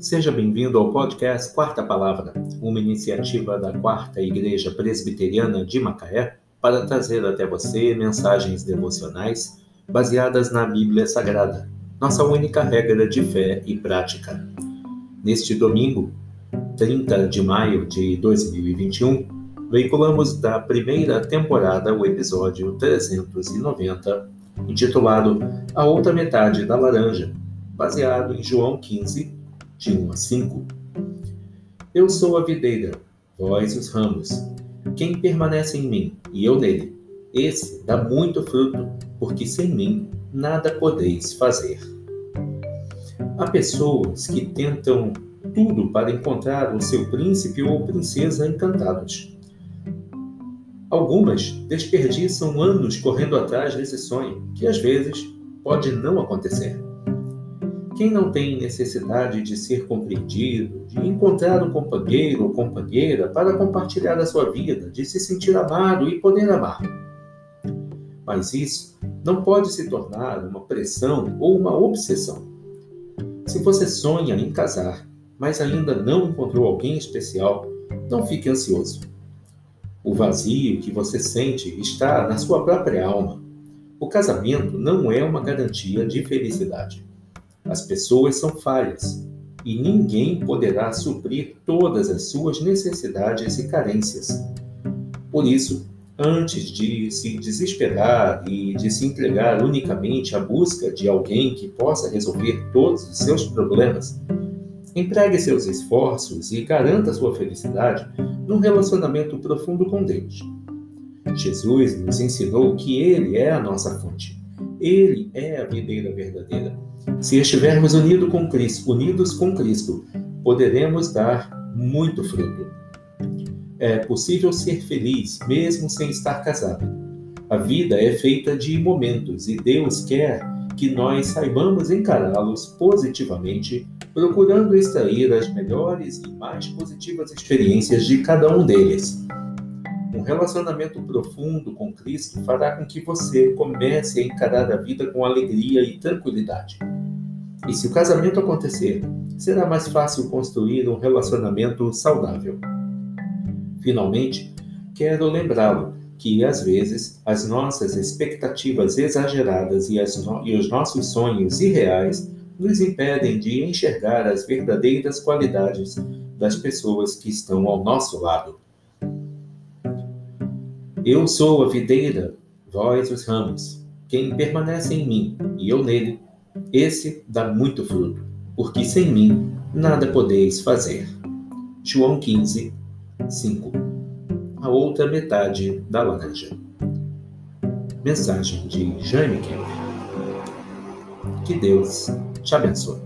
Seja bem-vindo ao podcast Quarta Palavra, uma iniciativa da Quarta Igreja Presbiteriana de Macaé para trazer até você mensagens devocionais baseadas na Bíblia Sagrada, nossa única regra de fé e prática. Neste domingo, 30 de maio de 2021, veiculamos da primeira temporada o episódio 390, intitulado A Outra Metade da Laranja, baseado em João 15, de 1 a 5. Eu sou a videira, vós os ramos. Quem permanece em mim e eu nele, esse dá muito fruto, porque sem mim nada podeis fazer. Há pessoas que tentam tudo para encontrar o seu príncipe ou princesa encantados. Algumas desperdiçam anos correndo atrás desse sonho, que às vezes pode não acontecer. Quem não tem necessidade de ser compreendido, de encontrar um companheiro ou companheira para compartilhar a sua vida, de se sentir amado e poder amar? Mas isso não pode se tornar uma pressão ou uma obsessão. Se você sonha em casar, mas ainda não encontrou alguém especial, não fique ansioso. O vazio que você sente está na sua própria alma. O casamento não é uma garantia de felicidade. As pessoas são falhas e ninguém poderá suprir todas as suas necessidades e carências. Por isso, antes de se desesperar e de se entregar unicamente à busca de alguém que possa resolver todos os seus problemas, empregue seus esforços e garanta sua felicidade num relacionamento profundo com Deus. Jesus nos ensinou que Ele é a nossa fonte. Ele é a videira verdadeira se estivermos unidos com Cristo, unidos com Cristo, poderemos dar muito fruto. É possível ser feliz mesmo sem estar casado. A vida é feita de momentos e Deus quer que nós saibamos encará-los positivamente, procurando extrair as melhores e mais positivas experiências de cada um deles. Um relacionamento profundo com Cristo fará com que você comece a encarar a vida com alegria e tranquilidade. E se o casamento acontecer, será mais fácil construir um relacionamento saudável. Finalmente, quero lembrá-lo que, às vezes, as nossas expectativas exageradas e, no... e os nossos sonhos irreais nos impedem de enxergar as verdadeiras qualidades das pessoas que estão ao nosso lado. Eu sou a videira, vós os ramos. Quem permanece em mim e eu nele, esse dá muito fruto, porque sem mim nada podeis fazer. João 15, 5 A outra metade da laranja. Mensagem de Jaime Kemp. Que Deus te abençoe.